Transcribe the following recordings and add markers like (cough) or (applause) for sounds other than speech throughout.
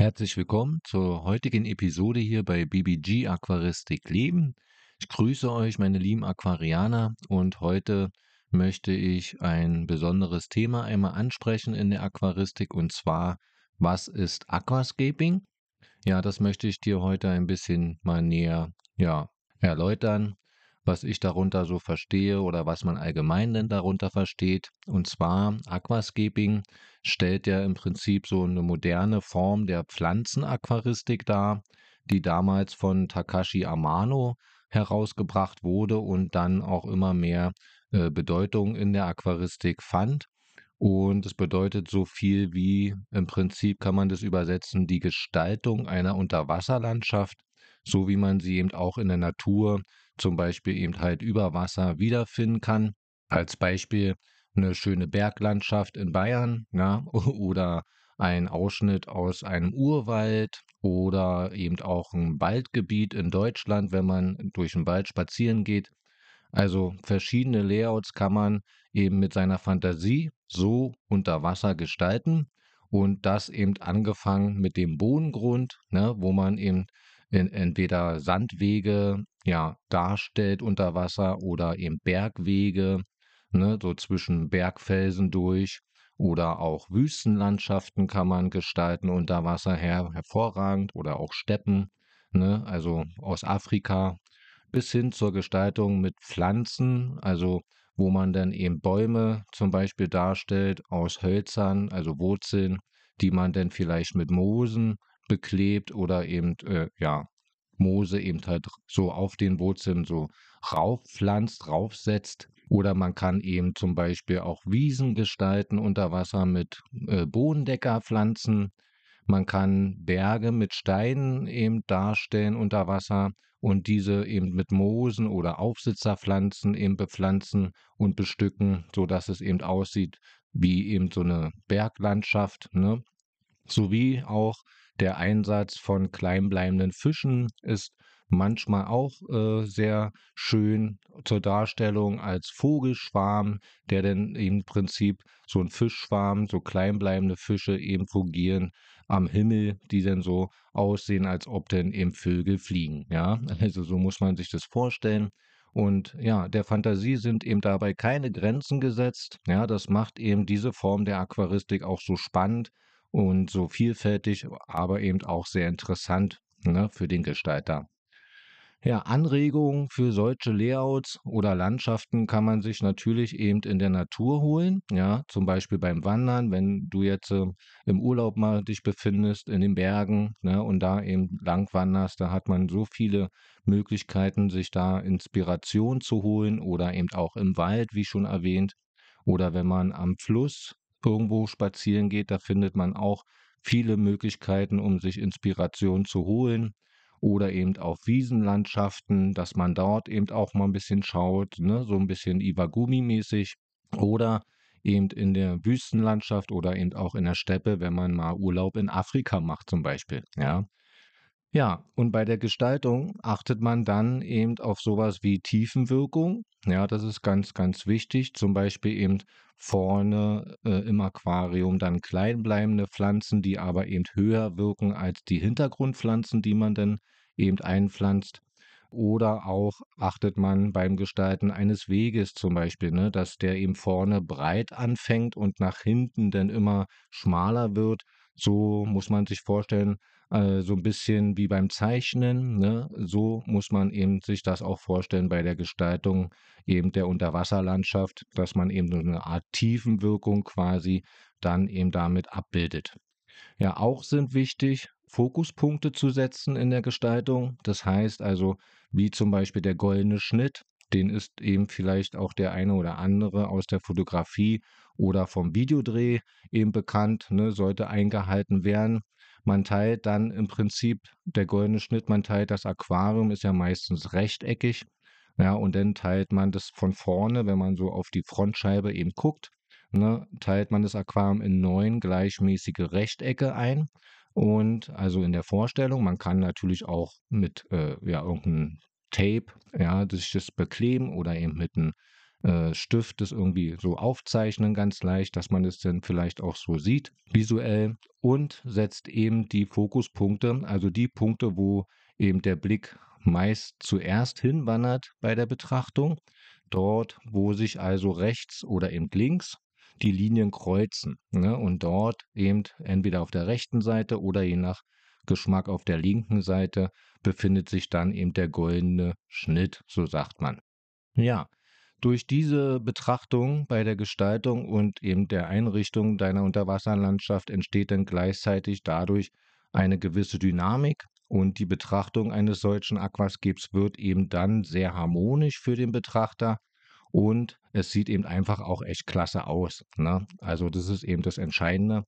Herzlich willkommen zur heutigen Episode hier bei BBG Aquaristik Leben. Ich grüße euch, meine lieben Aquarianer, und heute möchte ich ein besonderes Thema einmal ansprechen in der Aquaristik und zwar, was ist Aquascaping? Ja, das möchte ich dir heute ein bisschen mal näher ja, erläutern was ich darunter so verstehe oder was man allgemein denn darunter versteht. Und zwar Aquascaping stellt ja im Prinzip so eine moderne Form der Pflanzenaquaristik dar, die damals von Takashi Amano herausgebracht wurde und dann auch immer mehr äh, Bedeutung in der Aquaristik fand. Und es bedeutet so viel wie, im Prinzip kann man das übersetzen, die Gestaltung einer Unterwasserlandschaft, so wie man sie eben auch in der Natur zum Beispiel eben halt über Wasser wiederfinden kann. Als Beispiel eine schöne Berglandschaft in Bayern ja, (laughs) oder ein Ausschnitt aus einem Urwald oder eben auch ein Waldgebiet in Deutschland, wenn man durch den Wald spazieren geht. Also verschiedene Layouts kann man eben mit seiner Fantasie so unter Wasser gestalten und das eben angefangen mit dem Bodengrund, ne, wo man eben entweder Sandwege ja, darstellt unter Wasser oder eben Bergwege, ne, so zwischen Bergfelsen durch oder auch Wüstenlandschaften kann man gestalten unter Wasser her, hervorragend oder auch Steppen, ne, also aus Afrika bis hin zur Gestaltung mit Pflanzen, also wo man dann eben Bäume zum Beispiel darstellt aus Hölzern, also Wurzeln, die man dann vielleicht mit Moosen beklebt oder eben äh, ja Moose eben halt so auf den Wurzeln so raufpflanzt, raufsetzt. Oder man kann eben zum Beispiel auch Wiesen gestalten unter Wasser mit äh, Bodendeckerpflanzen. Man kann Berge mit Steinen eben darstellen unter Wasser und diese eben mit Moosen oder Aufsitzerpflanzen eben bepflanzen und bestücken, sodass es eben aussieht wie eben so eine Berglandschaft. Ne? Sowie auch der Einsatz von kleinbleibenden Fischen ist manchmal auch äh, sehr schön zur Darstellung als Vogelschwarm, der dann im Prinzip so ein Fischschwarm, so kleinbleibende Fische eben fungieren am Himmel, die dann so aussehen, als ob denn eben Vögel fliegen. Ja, also so muss man sich das vorstellen. Und ja, der Fantasie sind eben dabei keine Grenzen gesetzt. Ja, das macht eben diese Form der Aquaristik auch so spannend, und so vielfältig, aber eben auch sehr interessant ne, für den Gestalter. Ja, Anregungen für solche Layouts oder Landschaften kann man sich natürlich eben in der Natur holen. Ja, zum Beispiel beim Wandern, wenn du jetzt äh, im Urlaub mal dich befindest in den Bergen ne, und da eben lang wanderst, da hat man so viele Möglichkeiten, sich da Inspiration zu holen oder eben auch im Wald, wie schon erwähnt. Oder wenn man am Fluss irgendwo spazieren geht, da findet man auch viele Möglichkeiten, um sich Inspiration zu holen. Oder eben auch Wiesenlandschaften, dass man dort eben auch mal ein bisschen schaut, ne, so ein bisschen Iwagumi-mäßig. Oder eben in der Wüstenlandschaft oder eben auch in der Steppe, wenn man mal Urlaub in Afrika macht zum Beispiel. Ja, ja, und bei der Gestaltung achtet man dann eben auf sowas wie Tiefenwirkung. Ja, das ist ganz, ganz wichtig. Zum Beispiel eben vorne äh, im Aquarium dann kleinbleibende Pflanzen, die aber eben höher wirken als die Hintergrundpflanzen, die man dann eben einpflanzt. Oder auch achtet man beim Gestalten eines Weges zum Beispiel, ne, dass der eben vorne breit anfängt und nach hinten dann immer schmaler wird. So muss man sich vorstellen, äh, so ein bisschen wie beim Zeichnen. Ne? So muss man eben sich das auch vorstellen bei der Gestaltung eben der Unterwasserlandschaft, dass man eben so eine Art Tiefenwirkung quasi dann eben damit abbildet. Ja, auch sind wichtig, Fokuspunkte zu setzen in der Gestaltung. Das heißt also, wie zum Beispiel der goldene Schnitt, den ist eben vielleicht auch der eine oder andere aus der Fotografie oder vom Videodreh eben bekannt, ne, sollte eingehalten werden. Man teilt dann im Prinzip der goldene Schnitt, man teilt das Aquarium, ist ja meistens rechteckig. Ja, und dann teilt man das von vorne, wenn man so auf die Frontscheibe eben guckt, ne, teilt man das Aquarium in neun gleichmäßige Rechtecke ein. Und also in der Vorstellung, man kann natürlich auch mit äh, ja, irgendeinem Tape, ja, sich das bekleben oder eben mit einem äh, Stift das irgendwie so aufzeichnen, ganz leicht, dass man es dann vielleicht auch so sieht, visuell, und setzt eben die Fokuspunkte, also die Punkte, wo eben der Blick meist zuerst hinwandert bei der Betrachtung, dort, wo sich also rechts oder eben links die Linien kreuzen. Ne? Und dort eben entweder auf der rechten Seite oder je nach Geschmack auf der linken Seite befindet sich dann eben der goldene Schnitt, so sagt man. Ja, durch diese Betrachtung bei der Gestaltung und eben der Einrichtung deiner Unterwasserlandschaft entsteht dann gleichzeitig dadurch eine gewisse Dynamik und die Betrachtung eines solchen Aquascapes wird eben dann sehr harmonisch für den Betrachter und es sieht eben einfach auch echt klasse aus. Ne? Also das ist eben das Entscheidende.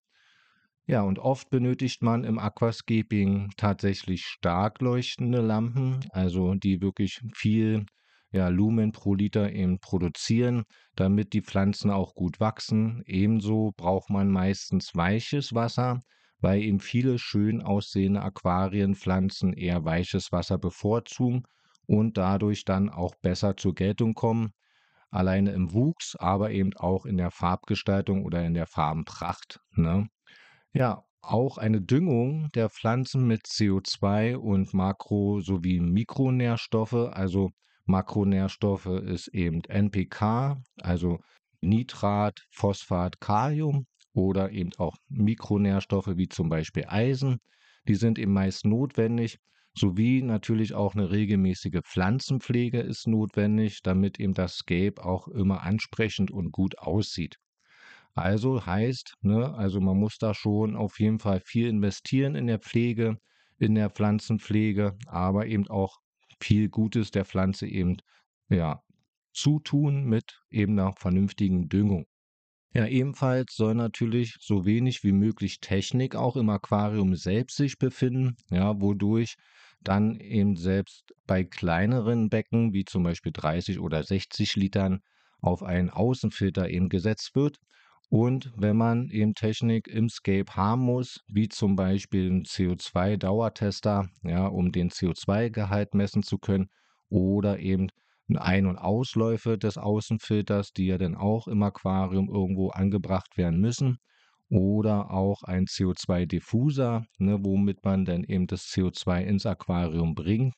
Ja, und oft benötigt man im Aquascaping tatsächlich stark leuchtende Lampen, also die wirklich viel ja, Lumen pro Liter eben produzieren, damit die Pflanzen auch gut wachsen. Ebenso braucht man meistens weiches Wasser, weil eben viele schön aussehende Aquarienpflanzen eher weiches Wasser bevorzugen und dadurch dann auch besser zur Geltung kommen. Alleine im Wuchs, aber eben auch in der Farbgestaltung oder in der Farbenpracht. Ne? Ja, auch eine Düngung der Pflanzen mit CO2 und Makro- sowie Mikronährstoffe, also Makronährstoffe ist eben NPK, also Nitrat, Phosphat, Kalium oder eben auch Mikronährstoffe wie zum Beispiel Eisen. Die sind eben meist notwendig, sowie natürlich auch eine regelmäßige Pflanzenpflege ist notwendig, damit eben das Scape auch immer ansprechend und gut aussieht. Also heißt, ne, also man muss da schon auf jeden Fall viel investieren in der Pflege, in der Pflanzenpflege, aber eben auch viel Gutes der Pflanze eben ja, zutun mit eben einer vernünftigen Düngung. Ja, ebenfalls soll natürlich so wenig wie möglich Technik auch im Aquarium selbst sich befinden, ja, wodurch dann eben selbst bei kleineren Becken, wie zum Beispiel 30 oder 60 Litern, auf einen Außenfilter eben gesetzt wird und wenn man eben Technik im Scape haben muss, wie zum Beispiel ein CO2-Dauertester, ja, um den CO2-Gehalt messen zu können, oder eben Ein- und Ausläufe des Außenfilters, die ja dann auch im Aquarium irgendwo angebracht werden müssen, oder auch ein CO2-Diffuser, ne, womit man dann eben das CO2 ins Aquarium bringt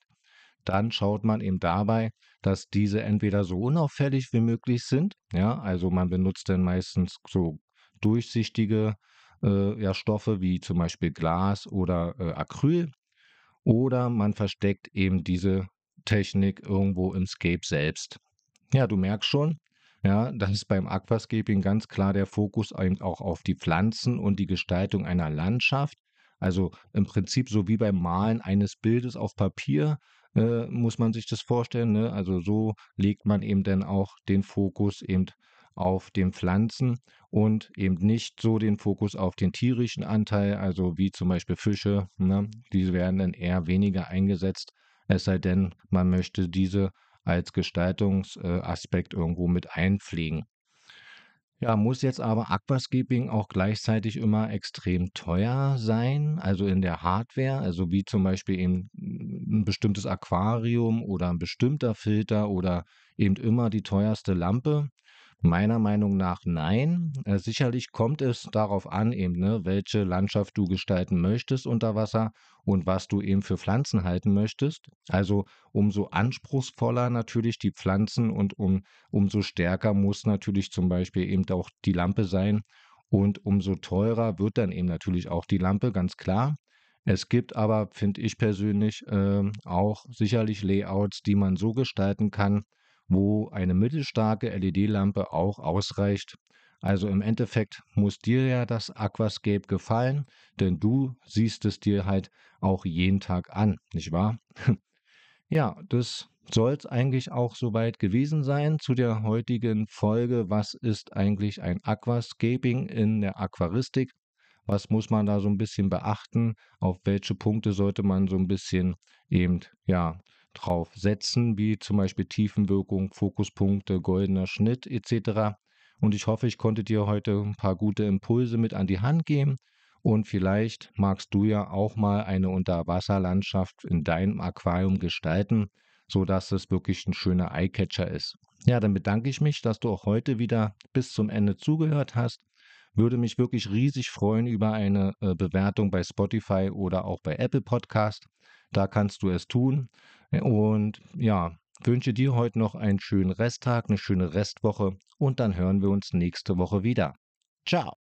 dann schaut man eben dabei, dass diese entweder so unauffällig wie möglich sind, ja, also man benutzt dann meistens so durchsichtige äh, ja, Stoffe wie zum Beispiel Glas oder äh, Acryl, oder man versteckt eben diese Technik irgendwo im Scape selbst. Ja, du merkst schon, ja, das ist beim Aquascaping ganz klar der Fokus eben auch auf die Pflanzen und die Gestaltung einer Landschaft. Also im Prinzip so wie beim Malen eines Bildes auf Papier äh, muss man sich das vorstellen. Ne? Also so legt man eben dann auch den Fokus eben auf den Pflanzen und eben nicht so den Fokus auf den tierischen Anteil, also wie zum Beispiel Fische. Ne? Diese werden dann eher weniger eingesetzt, es sei denn, man möchte diese als Gestaltungsaspekt irgendwo mit einpflegen. Ja, muss jetzt aber Aquascaping auch gleichzeitig immer extrem teuer sein, also in der Hardware, also wie zum Beispiel eben ein bestimmtes Aquarium oder ein bestimmter Filter oder eben immer die teuerste Lampe? Meiner Meinung nach nein. Äh, sicherlich kommt es darauf an, eben, ne, welche Landschaft du gestalten möchtest unter Wasser und was du eben für Pflanzen halten möchtest. Also umso anspruchsvoller natürlich die Pflanzen und um, umso stärker muss natürlich zum Beispiel eben auch die Lampe sein. Und umso teurer wird dann eben natürlich auch die Lampe, ganz klar. Es gibt aber, finde ich persönlich, äh, auch sicherlich Layouts, die man so gestalten kann, wo eine mittelstarke LED-Lampe auch ausreicht. Also im Endeffekt muss dir ja das Aquascape gefallen, denn du siehst es dir halt auch jeden Tag an, nicht wahr? (laughs) ja, das soll es eigentlich auch soweit gewesen sein zu der heutigen Folge. Was ist eigentlich ein Aquascaping in der Aquaristik? Was muss man da so ein bisschen beachten? Auf welche Punkte sollte man so ein bisschen eben, ja, drauf setzen, wie zum Beispiel Tiefenwirkung, Fokuspunkte, goldener Schnitt etc. Und ich hoffe, ich konnte dir heute ein paar gute Impulse mit an die Hand geben. Und vielleicht magst du ja auch mal eine Unterwasserlandschaft in deinem Aquarium gestalten, sodass es wirklich ein schöner Eyecatcher ist. Ja, dann bedanke ich mich, dass du auch heute wieder bis zum Ende zugehört hast. Würde mich wirklich riesig freuen über eine äh, Bewertung bei Spotify oder auch bei Apple Podcast. Da kannst du es tun. Und ja, wünsche dir heute noch einen schönen Resttag, eine schöne Restwoche und dann hören wir uns nächste Woche wieder. Ciao.